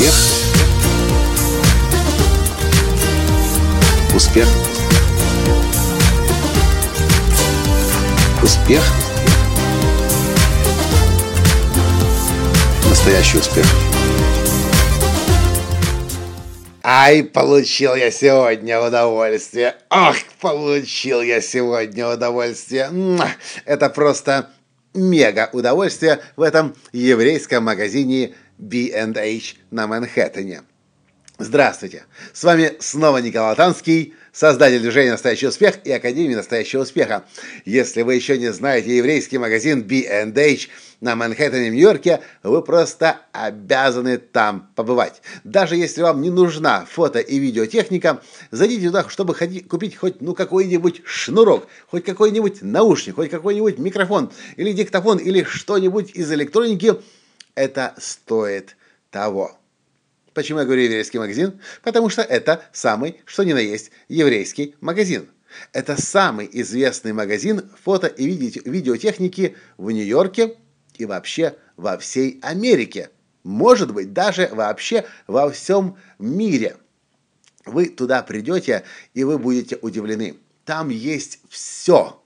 Успех. Успех. Успех. Настоящий успех. Ай, получил я сегодня удовольствие. Ох, получил я сегодня удовольствие. Это просто мега удовольствие в этом еврейском магазине B&H на Манхэттене. Здравствуйте! С вами снова Николай Танский, создатель движения «Настоящий успех» и Академии «Настоящего успеха». Если вы еще не знаете еврейский магазин B&H на Манхэттене, Нью-Йорке, вы просто обязаны там побывать. Даже если вам не нужна фото- и видеотехника, зайдите туда, чтобы купить хоть ну какой-нибудь шнурок, хоть какой-нибудь наушник, хоть какой-нибудь микрофон или диктофон или что-нибудь из электроники. Это стоит того. Почему я говорю еврейский магазин? Потому что это самый, что ни на есть, еврейский магазин. Это самый известный магазин фото- и видеотехники в Нью-Йорке и вообще во всей Америке. Может быть, даже вообще во всем мире. Вы туда придете, и вы будете удивлены. Там есть все.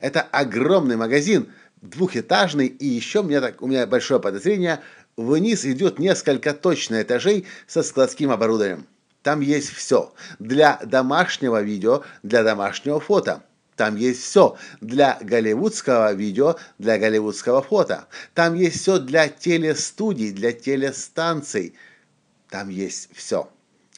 Это огромный магазин, двухэтажный, и еще меня, так, у меня большое подозрение – Вниз идет несколько точно этажей со складским оборудованием. Там есть все. Для домашнего видео, для домашнего фото. Там есть все для голливудского видео, для голливудского фото. Там есть все для телестудий, для телестанций. Там есть все.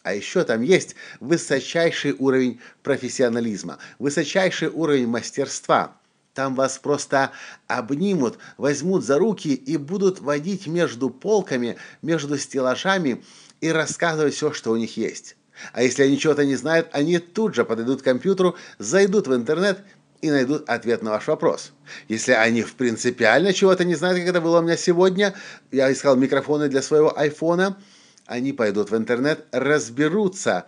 А еще там есть высочайший уровень профессионализма, высочайший уровень мастерства – там вас просто обнимут, возьмут за руки и будут водить между полками, между стеллажами и рассказывать все, что у них есть. А если они чего-то не знают, они тут же подойдут к компьютеру, зайдут в интернет и найдут ответ на ваш вопрос. Если они в принципиально чего-то не знают, как это было у меня сегодня, я искал микрофоны для своего айфона, они пойдут в интернет, разберутся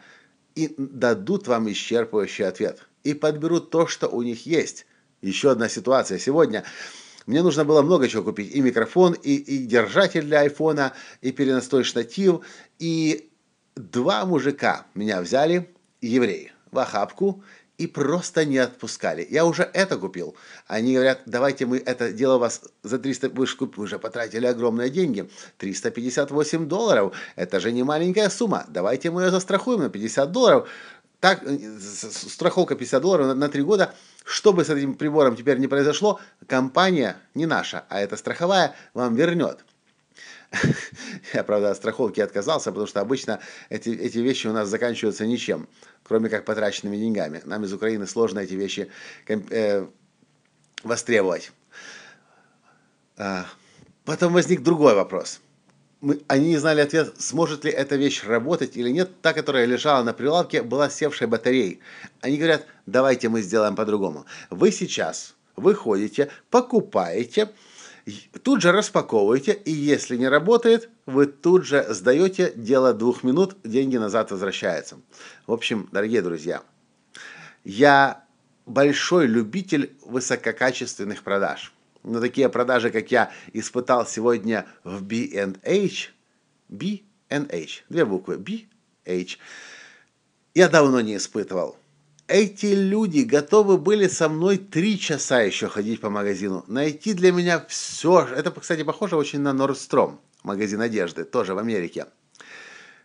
и дадут вам исчерпывающий ответ. И подберут то, что у них есть. Еще одна ситуация. Сегодня мне нужно было много чего купить. И микрофон, и, и держатель для айфона, и переносной штатив. И два мужика меня взяли, евреи, в охапку, и просто не отпускали. Я уже это купил. Они говорят, давайте мы это дело вас за 300, вы же вы уже потратили огромные деньги. 358 долларов, это же не маленькая сумма. Давайте мы ее застрахуем на 50 долларов. Так, э, страховка 50 долларов на, на 3 года – что бы с этим прибором теперь не произошло, компания не наша, а эта страховая вам вернет. Я, правда, от страховки отказался, потому что обычно эти, эти вещи у нас заканчиваются ничем, кроме как потраченными деньгами. Нам из Украины сложно эти вещи э, востребовать. А, потом возник другой вопрос – мы, они не знали ответ, сможет ли эта вещь работать или нет. Та, которая лежала на прилавке, была севшей батареей. Они говорят, давайте мы сделаем по-другому. Вы сейчас выходите, покупаете, тут же распаковываете, и если не работает, вы тут же сдаете, дело двух минут, деньги назад возвращаются. В общем, дорогие друзья, я большой любитель высококачественных продаж – но такие продажи, как я испытал сегодня в B&H, B&H, две буквы, B-H, я давно не испытывал. Эти люди готовы были со мной три часа еще ходить по магазину, найти для меня все. Это, кстати, похоже очень на Nordstrom, магазин одежды, тоже в Америке.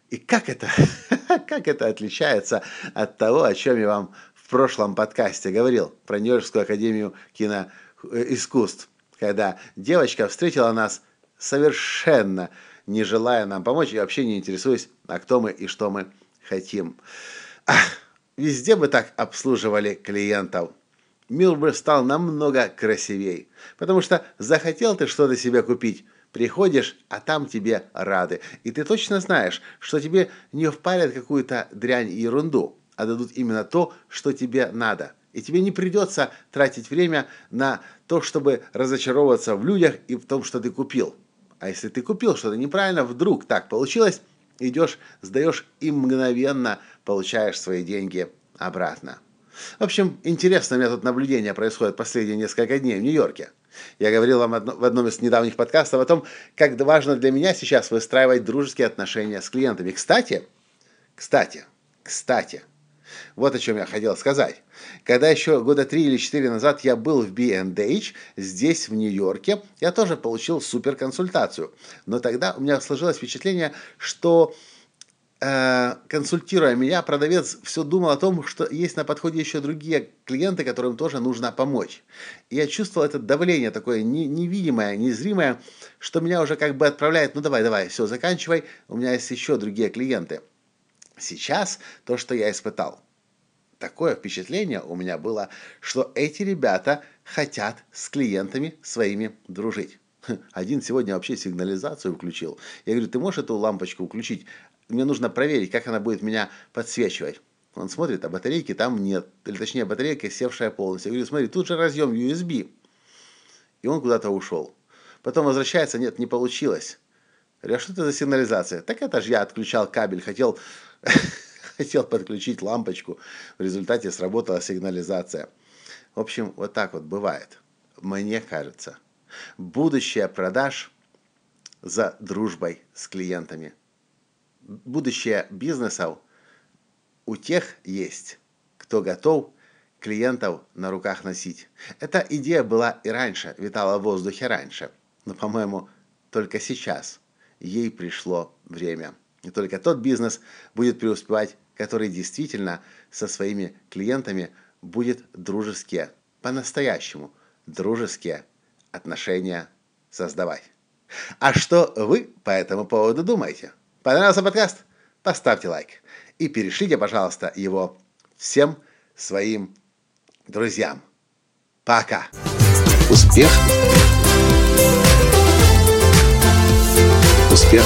И как это, как это отличается от того, о чем я вам в прошлом подкасте говорил про Нью-Йоркскую академию кино искусств, когда девочка встретила нас совершенно не желая нам помочь и вообще не интересуясь, а кто мы и что мы хотим. Ах, везде бы так обслуживали клиентов. Мир бы стал намного красивей, потому что захотел ты что-то себе купить, приходишь, а там тебе рады. И ты точно знаешь, что тебе не впарят какую-то дрянь и ерунду, а дадут именно то, что тебе надо. И тебе не придется тратить время на то, чтобы разочаровываться в людях и в том, что ты купил. А если ты купил что-то неправильно, вдруг так получилось, идешь, сдаешь и мгновенно получаешь свои деньги обратно. В общем, интересно меня тут наблюдение происходит последние несколько дней в Нью-Йорке. Я говорил вам в одном из недавних подкастов о том, как важно для меня сейчас выстраивать дружеские отношения с клиентами. Кстати, кстати, кстати, вот о чем я хотел сказать. Когда еще года три или четыре назад я был в B&H, здесь, в Нью-Йорке, я тоже получил суперконсультацию. Но тогда у меня сложилось впечатление, что э, консультируя меня, продавец все думал о том, что есть на подходе еще другие клиенты, которым тоже нужно помочь. И я чувствовал это давление такое невидимое, незримое, что меня уже как бы отправляет, ну давай, давай, все, заканчивай, у меня есть еще другие клиенты. Сейчас то, что я испытал, такое впечатление у меня было, что эти ребята хотят с клиентами своими дружить. Один сегодня вообще сигнализацию включил. Я говорю, ты можешь эту лампочку включить? Мне нужно проверить, как она будет меня подсвечивать. Он смотрит, а батарейки там нет. Или точнее, батарейка севшая полностью. Я говорю, смотри, тут же разъем USB. И он куда-то ушел. Потом возвращается, нет, не получилось. Я говорю, а что это за сигнализация? Так это же я отключал кабель, хотел хотел подключить лампочку, в результате сработала сигнализация. В общем, вот так вот бывает. Мне кажется, будущее продаж за дружбой с клиентами. Будущее бизнесов у тех есть, кто готов клиентов на руках носить. Эта идея была и раньше, витала в воздухе раньше. Но, по-моему, только сейчас ей пришло время. И только тот бизнес будет преуспевать, который действительно со своими клиентами будет дружеские, по-настоящему дружеские отношения создавать. А что вы по этому поводу думаете? Понравился подкаст? Поставьте лайк и перешлите, пожалуйста, его всем своим друзьям. Пока! Успех! Успех!